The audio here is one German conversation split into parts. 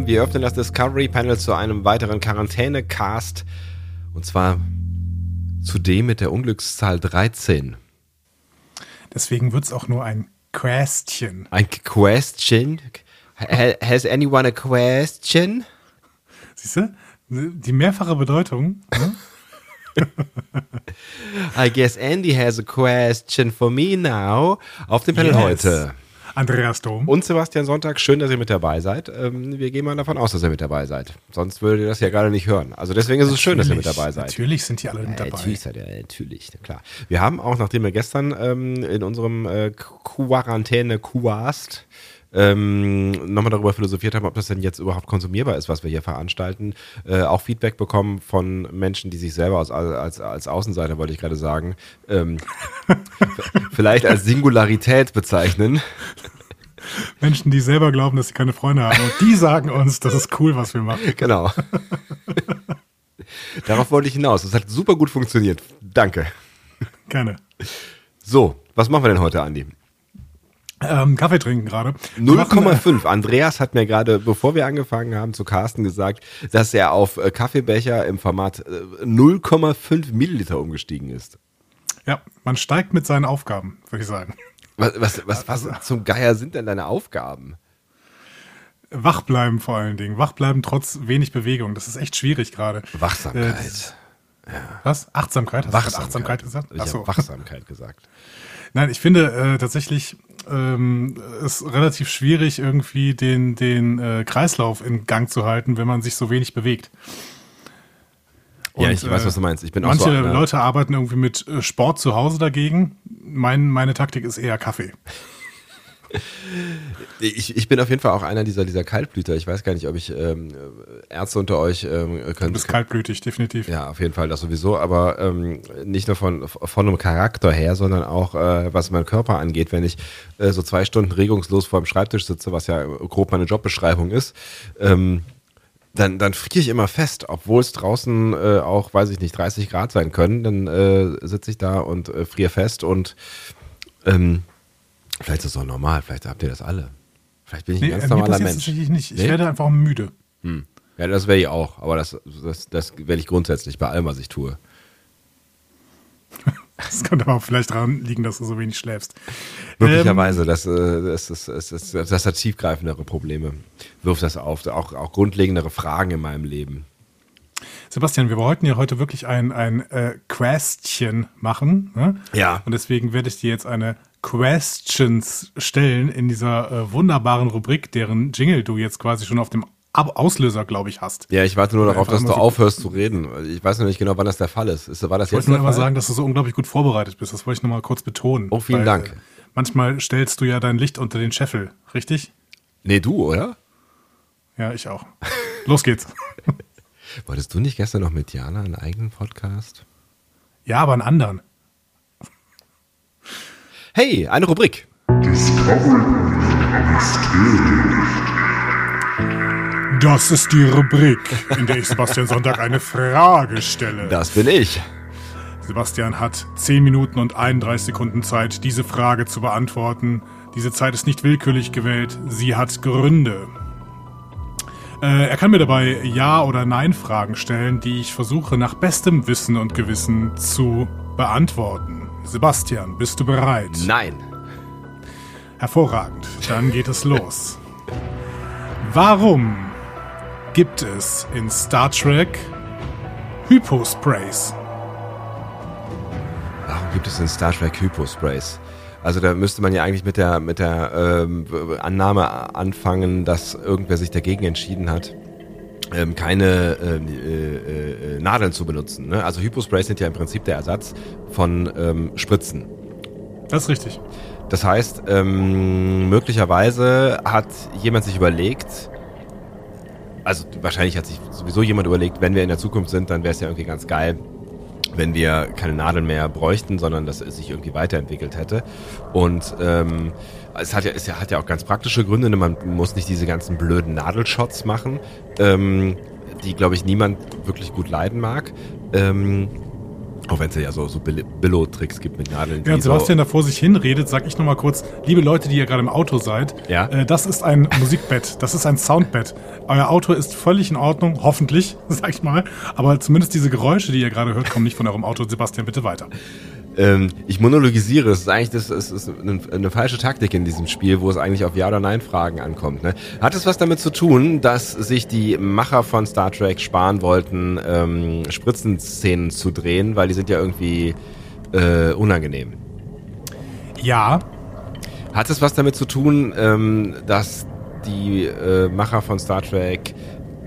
Willkommen. Wir öffnen das Discovery Panel zu einem weiteren Quarantäne-Cast. Und zwar zu dem mit der Unglückszahl 13. Deswegen wird es auch nur ein Question. Ein Question? Ha- Has anyone a question? Siehst du? Die mehrfache Bedeutung. Ne? I guess Andy has a question for me now. Auf dem Panel Yes. heute. Andreas Dom. Und Sebastian Sonntag, schön, dass ihr mit dabei seid. Ähm, wir gehen mal davon aus, dass ihr mit dabei seid. Sonst würdet ihr das ja gerade nicht hören. Also deswegen ist es schön, dass ihr mit Natürlich, dabei seid. Natürlich sind die alle mit Ja, dabei. Natürlich, seid ihr, ja, natürlich, na klar. Wir haben auch, nachdem wir gestern ähm, in unserem äh, Quarantäne-Quast ähm, nochmal darüber philosophiert haben, ob das denn jetzt überhaupt konsumierbar ist, was wir hier veranstalten, äh, auch Feedback bekommen von Menschen, die sich selber als, als, als Außenseiter, wollte ich gerade sagen, ähm, vielleicht als Singularität bezeichnen. Menschen, die selber glauben, dass sie keine Freunde haben. Und die sagen uns, das ist cool, was wir machen. Genau. Darauf wollte ich hinaus. Das hat super gut funktioniert. Danke. Gerne. So, was machen wir denn heute, Andi? Ähm, Kaffee trinken gerade. Wir machen, äh, 0,5. Andreas hat mir gerade, bevor wir angefangen haben, zu Carsten gesagt, dass er auf äh, Kaffeebecher im Format äh, 0,5 Milliliter umgestiegen ist. Ja, man steigt mit seinen Aufgaben, würde ich sagen. Was, was, was, was zum Geier sind denn deine Aufgaben? Wach bleiben vor allen Dingen. Wach bleiben trotz wenig Bewegung. Das ist echt schwierig gerade. Wachsamkeit. Äh, das- Was? Achtsamkeit? Hast du gerade Achtsamkeit gesagt? Ich Ach so. habe Wachsamkeit gesagt. Nein, ich finde äh, tatsächlich ähm, es relativ schwierig, irgendwie den, den äh, Kreislauf in Gang zu halten, wenn man sich so wenig bewegt. ja, Und, ich weiß, äh, was du meinst. Ich bin auch Manche so einer. Leute arbeiten irgendwie mit äh, Sport zu Hause dagegen. Mein, meine Taktik ist eher Kaffee. Ich, ich bin auf jeden Fall auch einer dieser, dieser Kaltblüter. Ich weiß gar nicht, ob ich ähm, Ärzte unter euch ähm, Du können. bist kaltblütig, definitiv. Ja, auf jeden Fall, das sowieso, aber ähm, nicht nur von, von einem Charakter her, sondern auch, äh, was meinen Körper angeht, wenn ich äh, so zwei Stunden regungslos vor dem Schreibtisch sitze, was ja grob meine Jobbeschreibung ist, ähm, dann, dann friere ich immer fest, obwohl es draußen äh, auch, weiß ich nicht, 30 Grad sein können, dann äh, sitze ich da und äh, friere fest und ähm, vielleicht ist es auch normal, vielleicht habt ihr das alle. Vielleicht bin ich ein Nee, ganz äh, mir normaler Mensch. tatsächlich nicht. Ich Nee? werde einfach müde. Ja, das wäre ich auch, aber das, das, das werde ich grundsätzlich bei allem, was ich tue. Das könnte aber auch vielleicht daran liegen, dass du so wenig schläfst. Möglicherweise, das, äh, das, das, das, das, das hat tiefgreifendere Probleme. Wirft das auf, auch, auch grundlegendere Fragen in meinem Leben. Sebastian, wir wollten ja heute wirklich ein, ein äh, Question machen. Ne? Ja. Und deswegen werde ich dir jetzt eine Questions stellen in dieser äh, wunderbaren Rubrik, deren Jingle du jetzt quasi schon auf dem Ab Auslöser, glaube ich, hast. Ja, ich warte nur darauf, dass du so- aufhörst zu reden. Ich weiß noch nicht genau, wann das der Fall ist. ist war das Ich jetzt wollte nur einmal sagen, dass du so unglaublich gut vorbereitet bist. Das wollte ich nochmal kurz betonen. Oh, vielen Dank. äh, manchmal stellst du ja dein Licht unter den Scheffel, richtig? Nee, du, oder? Ja, ich auch. Los geht's. Wolltest du nicht gestern noch mit Jana einen eigenen Podcast? Ja, aber einen anderen. Hey, eine Rubrik. Das ist die Rubrik, in der ich Sebastian Sonntag eine Frage stelle. Das bin ich. Sebastian hat 10 Minuten und 31 Sekunden Zeit, diese Frage zu beantworten. Diese Zeit ist nicht willkürlich gewählt, sie hat Gründe. Äh, er kann mir dabei Ja- oder Nein-Fragen stellen, die ich versuche nach bestem Wissen und Gewissen zu beantworten. Sebastian, bist du bereit? Nein. Hervorragend, dann geht es los. Warum gibt es in Star Trek Hyposprays? Warum gibt es in Star Trek Hyposprays? Also da müsste man ja eigentlich mit der, mit der ähm, Annahme anfangen, dass irgendwer sich dagegen entschieden hat, ähm, keine ähm, äh, äh, Nadeln zu benutzen. Ne? Also Hyposprays sind ja im Prinzip der Ersatz von ähm, Spritzen. Das ist richtig. Das heißt, ähm, möglicherweise hat jemand sich überlegt, also wahrscheinlich hat sich sowieso jemand überlegt, wenn wir in der Zukunft sind, dann wäre es ja irgendwie ganz geil, wenn wir keine Nadeln mehr bräuchten, sondern dass es sich irgendwie weiterentwickelt hätte. Und ähm, es hat ja, es hat ja auch ganz praktische Gründe. Ne? Man muss nicht diese ganzen blöden Nadelshots machen, ähm, die, glaube ich, niemand wirklich gut leiden mag. Ähm, auch wenn es ja so, so Billo-Tricks gibt mit Nadeln. Während Sebastian so da vor sich hinredet, sag ich nochmal kurz, liebe Leute, die ihr gerade im Auto seid, ja? äh, das ist ein Musikbett, das ist ein Soundbett. Euer Auto ist völlig in Ordnung, hoffentlich, sag ich mal. Aber zumindest diese Geräusche, die ihr gerade hört, kommen nicht von eurem Auto. Sebastian, bitte weiter. Ähm, ich monologisiere. Das ist eigentlich das, das ist eine, eine, falsche Taktik in diesem Spiel, wo es eigentlich auf Ja- oder Nein-Fragen ankommt. Ne? Hat es was damit zu tun, dass sich die Macher von Star Trek sparen wollten, ähm, Spritzenszenen zu drehen, weil die sind ja irgendwie äh, unangenehm? Ja. Hat es was damit zu tun, ähm, dass die äh, Macher von Star Trek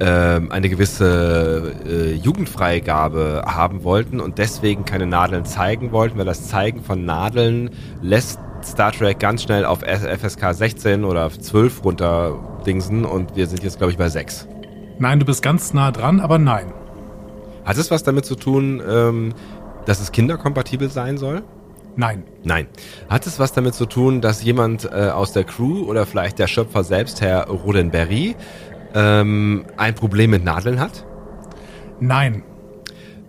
ähm, eine gewisse äh, Jugendfreigabe haben wollten und deswegen keine Nadeln zeigen wollten, weil das Zeigen von Nadeln lässt Star Trek ganz schnell auf FSK 16 oder 12 runterdingsen und wir sind jetzt, glaube ich, bei 6. Nein, du bist ganz nah dran, aber nein. Hat es was damit zu tun, ähm, dass es kinderkompatibel sein soll? Nein. Nein. Hat es was damit zu tun, dass jemand äh, aus der Crew oder vielleicht der Schöpfer selbst, Herr Roddenberry, ähm, ein Problem mit Nadeln hat? Nein.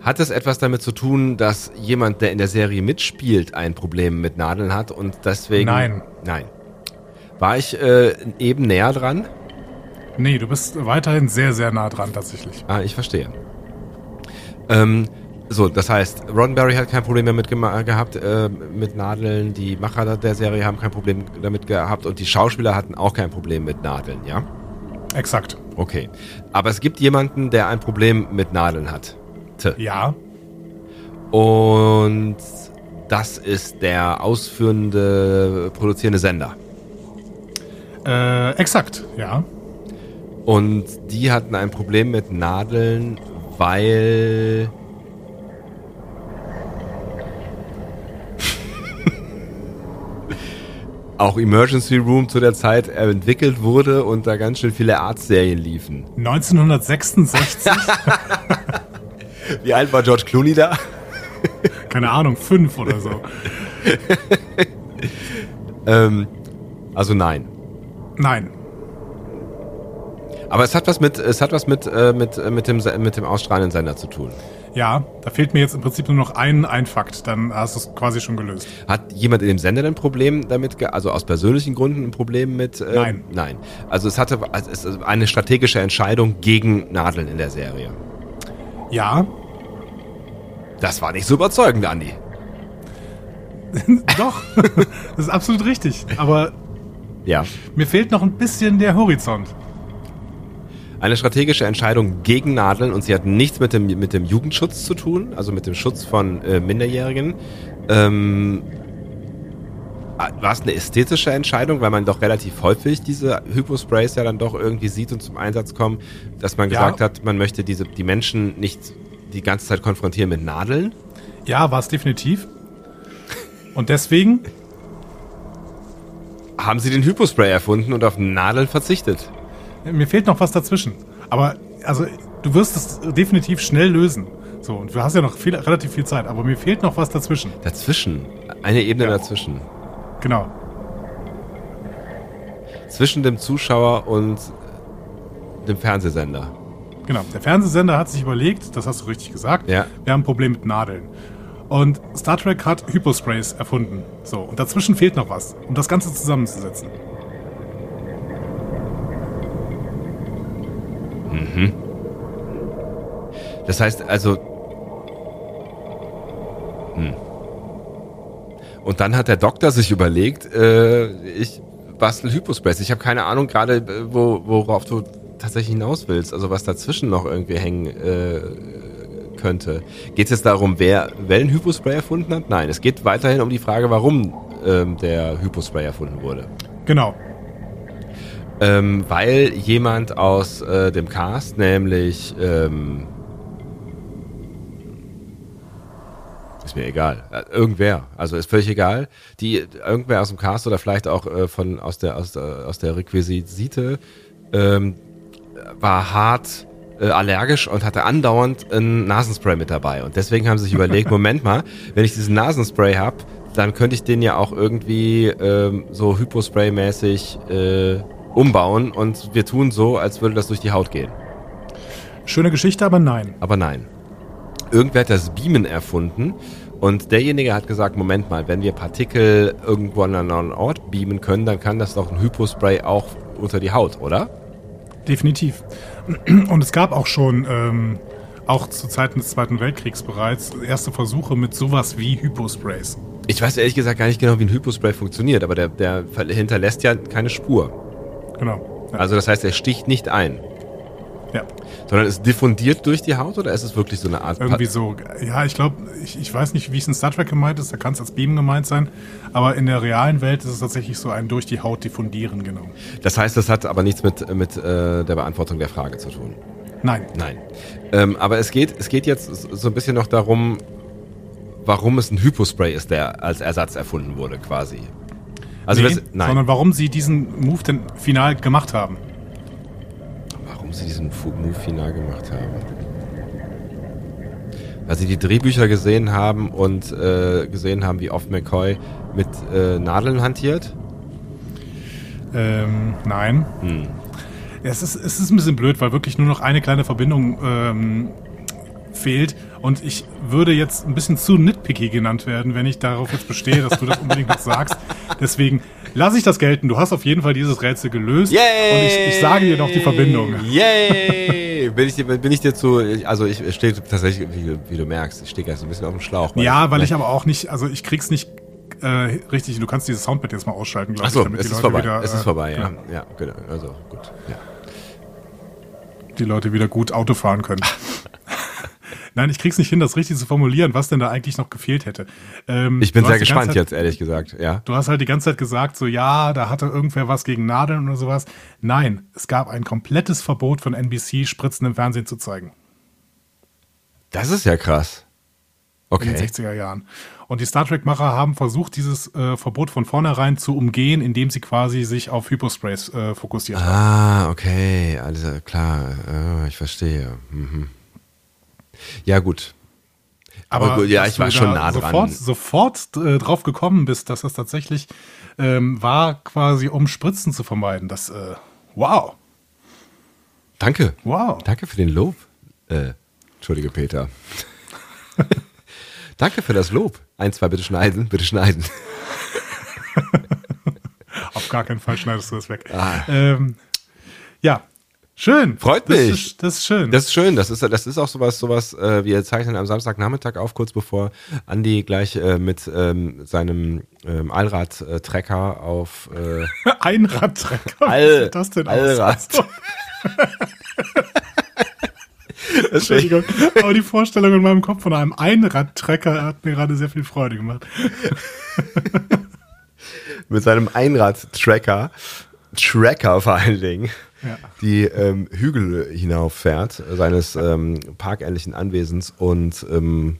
Hat es etwas damit zu tun, dass jemand, der in der Serie mitspielt, ein Problem mit Nadeln hat und deswegen. Nein. Nein. War ich äh, eben näher dran? Nee, du bist weiterhin sehr, sehr nah dran tatsächlich. Ah, ich verstehe. Ähm, so, das heißt, Roddenberry hat kein Problem damit gehabt äh, mit Nadeln, die Macher der Serie haben kein Problem damit gehabt und die Schauspieler hatten auch kein Problem mit Nadeln, ja? Exakt. Okay. Aber es gibt jemanden, der ein Problem mit Nadeln hat. T. Ja. Und das ist der ausführende, produzierende Sender. Äh, exakt, ja. Und die hatten ein Problem mit Nadeln, weil auch Emergency Room zu der Zeit entwickelt wurde und da ganz schön viele Arztserien liefen. 1966? Wie alt war George Clooney da? Keine Ahnung, fünf oder so. ähm, also nein. Nein. Aber es hat was mit, es hat was mit, äh, mit, äh, mit, dem, mit dem ausstrahlenden Sender zu tun. Ja, da fehlt mir jetzt im Prinzip nur noch ein, ein Fakt, dann hast du es quasi schon gelöst. Hat jemand in dem Sender ein Problem damit, also aus persönlichen Gründen ein Problem mit? Äh, nein. Nein. Also es hatte es ist eine strategische Entscheidung gegen Nadeln in der Serie. Ja. Das war nicht so überzeugend, Andi. Doch, das ist absolut richtig. Aber ja. mir fehlt noch ein bisschen der Horizont eine strategische Entscheidung gegen Nadeln und sie hat nichts mit dem, mit dem Jugendschutz zu tun, also mit dem Schutz von äh, Minderjährigen. Ähm, war es eine ästhetische Entscheidung, weil man doch relativ häufig diese Hyposprays ja dann doch irgendwie sieht und zum Einsatz kommen, dass man gesagt ja. hat, man möchte diese, die Menschen nicht die ganze Zeit konfrontieren mit Nadeln? Ja, war es definitiv. Und deswegen haben sie den Hypospray erfunden und auf Nadeln verzichtet. Mir fehlt noch was dazwischen. Aber also du wirst es definitiv schnell lösen. So, und du hast ja noch viel, relativ viel Zeit, aber mir fehlt noch was dazwischen. Dazwischen? Eine Ebene ja. dazwischen. Genau. Zwischen dem Zuschauer und dem Fernsehsender. Genau. Der Fernsehsender hat sich überlegt, das hast du richtig gesagt, ja. wir haben ein Problem mit Nadeln. Und Star Trek hat Hyposprays erfunden. So, und dazwischen fehlt noch was, um das Ganze zusammenzusetzen. Mhm. Das heißt also. Hm. Und dann hat der Doktor sich überlegt, äh, ich bastel Hypospace. Ich habe keine Ahnung gerade, äh, wo, worauf du tatsächlich hinaus willst. Also was dazwischen noch irgendwie hängen äh, könnte. Geht es jetzt darum, wer Wellenhypospray erfunden hat? Nein, es geht weiterhin um die Frage, warum ähm, der Hypospray erfunden wurde. Genau ähm, weil jemand aus äh, dem Cast, nämlich ähm, Ist mir egal. Äh, Irgendwer. Also ist völlig egal. Die, irgendwer aus dem Cast oder vielleicht auch äh, von, aus der, aus der, aus der Requisite ähm, war hart äh, allergisch und hatte andauernd ein Nasenspray mit dabei. Und deswegen haben sie sich überlegt, Moment mal, wenn ich diesen Nasenspray habe, dann könnte ich den ja auch irgendwie ähm, so Hypospray-mäßig äh, umbauen und wir tun so, als würde das durch die Haut gehen. Schöne Geschichte, aber nein. Aber nein. Irgendwer hat das Beamen erfunden und derjenige hat gesagt, Moment mal, wenn wir Partikel irgendwo an einen anderen Ort beamen können, dann kann das doch ein Hypospray auch unter die Haut, oder? Definitiv. Und es gab auch schon, ähm, auch zu Zeiten des Zweiten Weltkriegs bereits, erste Versuche mit sowas wie Hyposprays. Ich weiß ehrlich gesagt gar nicht genau, wie ein Hypospray funktioniert, aber der, der hinterlässt ja keine Spur. Genau. Ja. Also das heißt, er sticht nicht ein. ja. Sondern es diffundiert durch die Haut oder ist es wirklich so eine Art Irgendwie so, ja, ich glaube, ich, ich weiß nicht, wie es in Star Trek gemeint ist, da kann es als Beam gemeint sein, aber in der realen Welt ist es tatsächlich so ein durch die Haut diffundieren, genau. Das heißt, das hat aber nichts mit, mit äh, der Beantwortung der Frage zu tun. Nein. Nein. Ähm, aber es geht, es geht jetzt so ein bisschen noch darum, warum es ein Hypospray ist, der als Ersatz erfunden wurde, quasi. Also nee, das, nein. sondern warum sie diesen Move denn final gemacht haben. warum sie diesen Move final gemacht haben. Weil sie die Drehbücher gesehen haben und äh, gesehen haben, wie oft McCoy mit äh, Nadeln hantiert. Ähm, nein. Hm. Es, ist, es ist ein bisschen blöd, weil wirklich nur noch eine kleine Verbindung ähm, fehlt. Und ich würde jetzt ein bisschen zu nitpicky genannt werden, wenn ich darauf jetzt bestehe, dass du das unbedingt noch sagst. Deswegen lasse ich das gelten. Du hast auf jeden Fall dieses Rätsel gelöst. Und ich, ich sage dir noch die Verbindung. Yay! bin, ich dir, bin ich dir zu. Also ich stehe tatsächlich, wie, wie du merkst, ich stehe gleich so ein bisschen auf dem Schlauch. Ja, weil ich aber auch nicht, also ich krieg's nicht äh, richtig. Du kannst dieses Soundbed jetzt mal ausschalten, glaube Achso, ich, damit es die ist Leute vorbei. wieder. es ist äh, vorbei, ja. genau, Ja, genau. Also gut. Ja. Die Leute wieder gut Auto fahren können. Nein, ich krieg's nicht hin, das richtig zu formulieren, was denn da eigentlich noch gefehlt hätte. Ähm, Ich bin sehr gespannt Zeit, jetzt, ehrlich gesagt. Ja. Du hast halt die ganze Zeit gesagt, so ja, da hatte irgendwer was gegen Nadeln oder sowas. Nein, es gab ein komplettes Verbot von NBC, Spritzen im Fernsehen zu zeigen. Das ist ja krass. In Okay. den 60er Jahren. Und die Star Trek-Macher haben versucht, dieses äh, Verbot von vornherein zu umgehen, indem sie quasi sich auf Hyposprays äh, fokussiert haben. Ah, okay, alles klar. Ah, ich verstehe. Mhm. Ja, gut. Aber, gut, ja, ich war schon nah dran. Sofort, sofort äh, drauf gekommen bist, dass das tatsächlich ähm, war, quasi um Spritzen zu vermeiden. Das, äh, wow, Danke. wow. Danke für den Lob. Äh, Entschuldige, Peter. Danke für das Lob. Ein, zwei, bitte schneiden, bitte schneiden. Auf gar keinen Fall schneidest du das weg. Ah. Ähm, ja, schön. Freut das mich. Ist, das ist schön. Das ist schön. Das ist, das ist auch sowas, sowas, äh, wir zeichnen am Samstagnachmittag auf, kurz bevor Andi gleich äh, mit ähm, seinem ähm, Allrad-Trecker auf äh, Einradtrecker. All- sieht das denn? Allrad. Entschuldigung, aber die Vorstellung in meinem Kopf von einem Einradtrecker hat mir gerade sehr viel Freude gemacht. mit seinem Einrad-Tracker, Tracker vor allen Dingen, Ja. die ähm, Hügel hinauffährt, seines ähm, parkähnlichen Anwesens und ähm,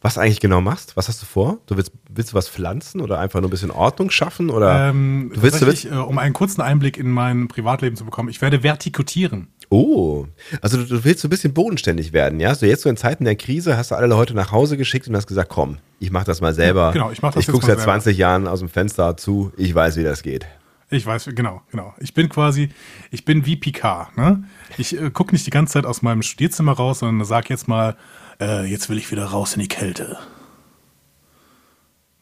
was eigentlich genau machst? Was hast du vor? Du willst, willst du was pflanzen oder einfach nur ein bisschen Ordnung schaffen? Oder Ähm, du willst, du willst, äh, um einen kurzen Einblick in mein Privatleben zu bekommen, ich werde vertikutieren. oh, also du, du willst so ein bisschen bodenständig werden, ja? So jetzt so in Zeiten der Krise hast du alle Leute nach Hause geschickt und hast gesagt, komm, ich mach das mal selber. Genau, ich mach das Ich gucke seit selber. 20 Jahren aus dem Fenster zu, ich weiß, wie das geht. Ich weiß, genau, genau. Ich bin quasi, ich bin wie Picard. Ne? Ich äh, gucke nicht die ganze Zeit aus meinem Studierzimmer raus, sondern sag jetzt mal, äh, jetzt will ich wieder raus in die Kälte.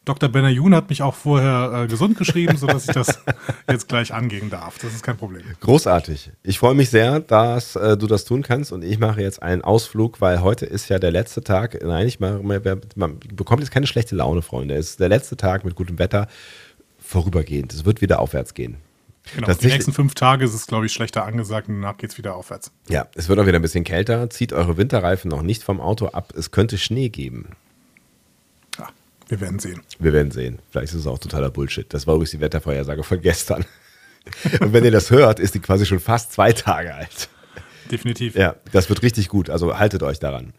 Dr. Benayoun hat mich auch vorher äh, gesund geschrieben, sodass ich das jetzt gleich angehen darf. Das ist kein Problem. Großartig. Ich freue mich sehr, dass äh, du das tun kannst und ich mache jetzt einen Ausflug, weil heute ist ja der letzte Tag. Nein, ich mache, man, man bekommt jetzt keine schlechte Laune, Freunde. Es ist der letzte Tag mit gutem Wetter vorübergehend. Es wird wieder aufwärts gehen. Genau. Die nächsten fünf Tage ist es, glaube ich, schlechter angesagt und danach geht's wieder aufwärts. Ja, es wird auch wieder ein bisschen kälter. Zieht eure Winterreifen noch nicht vom Auto ab. Es könnte Schnee geben. Ja, wir werden sehen. Wir werden sehen. Vielleicht ist es auch totaler Bullshit. Das war übrigens die Wettervorhersage von gestern. Und wenn ihr das hört, ist die quasi schon fast zwei Tage alt. Definitiv. Ja, das wird richtig gut. Also haltet euch daran.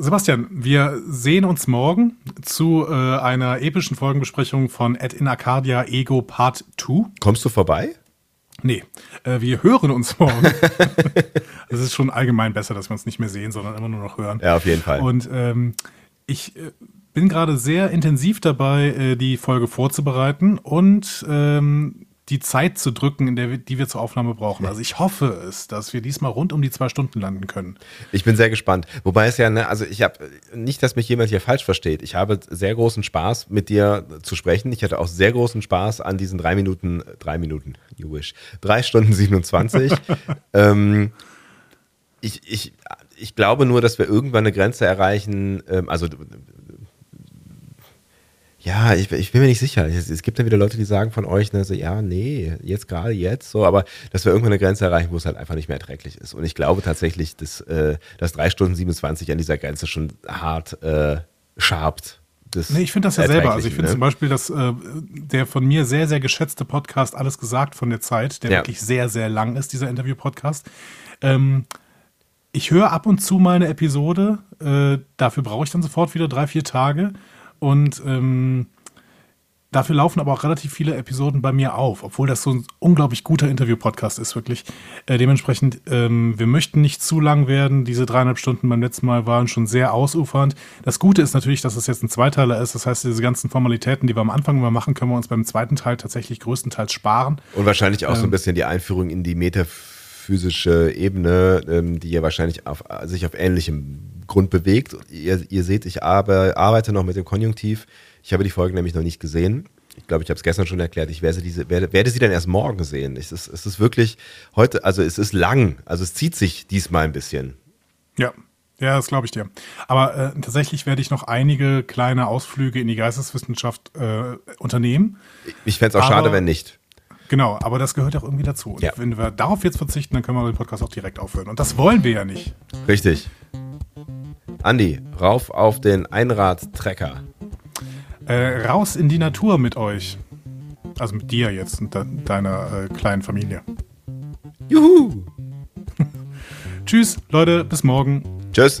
Sebastian, wir sehen uns morgen zu äh, einer epischen Folgenbesprechung von Ed in Arcadia Ego Part 2. Kommst du vorbei? Nee, äh, wir hören uns morgen. Es ist schon allgemein besser, dass wir uns nicht mehr sehen, sondern immer nur noch hören. Ja, auf jeden Fall. Und ähm, ich äh, bin gerade sehr intensiv dabei, äh, die Folge vorzubereiten und ähm, die Zeit zu drücken, in der wir, die wir zur Aufnahme brauchen. Also ich hoffe es, dass wir diesmal rund um die zwei Stunden landen können. Ich bin sehr gespannt. Wobei es ja, ne, also ich habe nicht, dass mich jemand hier falsch versteht. Ich habe sehr großen Spaß, mit dir zu sprechen. Ich hatte auch sehr großen Spaß an diesen drei Minuten, drei Minuten, you wish, drei Stunden 27. ähm, ich, ich, ich glaube nur, dass wir irgendwann eine Grenze erreichen, ähm, also ja, ich, ich, bin mir nicht sicher. Es, es, gibt ja wieder Leute, die sagen von euch, ne, so, ja, nee, jetzt gerade jetzt, so, aber dass wir irgendwann eine Grenze erreichen, wo es halt einfach nicht mehr erträglich ist. Und ich glaube tatsächlich, dass, äh, dass 3 Stunden 27 an dieser Grenze schon hart äh, schabt. Nee, ich finde das ja selber. Also ich finde ne? zum Beispiel, dass äh, der von mir sehr, sehr geschätzte Podcast Alles gesagt von der Zeit, der ja. wirklich sehr, sehr lang ist, dieser Interview-Podcast. Ähm, ich höre ab und zu mal eine Episode, äh, dafür brauche ich dann sofort wieder drei, vier Tage. Und ähm, dafür laufen aber auch relativ viele Episoden bei mir auf, obwohl das so ein unglaublich guter Interview-Podcast ist, wirklich. Äh, dementsprechend, ähm, wir möchten nicht zu lang werden. Diese dreieinhalb Stunden beim letzten Mal waren schon sehr ausufernd. Das Gute ist natürlich, dass es jetzt ein Zweiteiler ist. Das heißt, diese ganzen Formalitäten, die wir am Anfang immer machen, können wir uns beim zweiten Teil tatsächlich größtenteils sparen. Und wahrscheinlich auch ähm, so ein ähm, bisschen die Einführung in die metaphysische Ebene, ähm, die ja wahrscheinlich auf, sich auf ähnlichem Grund bewegt. Ihr, ihr seht, ich arbeite noch mit dem Konjunktiv. Ich habe die Folge nämlich noch nicht gesehen. Ich glaube, ich habe es gestern schon erklärt. Ich werde, diese, werde, werde sie dann erst morgen sehen. Es ist, es ist wirklich heute, also es ist lang. Also es zieht sich diesmal ein bisschen. Ja, ja, das glaube ich dir. Aber äh, tatsächlich werde ich noch einige kleine Ausflüge in die Geisteswissenschaft äh, unternehmen. Ich fände es auch aber, schade, wenn nicht. Genau, aber das gehört auch irgendwie dazu. Und ja. wenn wir darauf jetzt verzichten, dann können wir den Podcast auch direkt aufhören. Und das wollen wir ja nicht. Richtig. Andi, rauf auf den Einradtrecker. Äh, raus in die Natur mit euch. Also mit dir jetzt und de deiner äh, kleinen Familie. Juhu! Tschüss, Leute, bis morgen. Tschüss.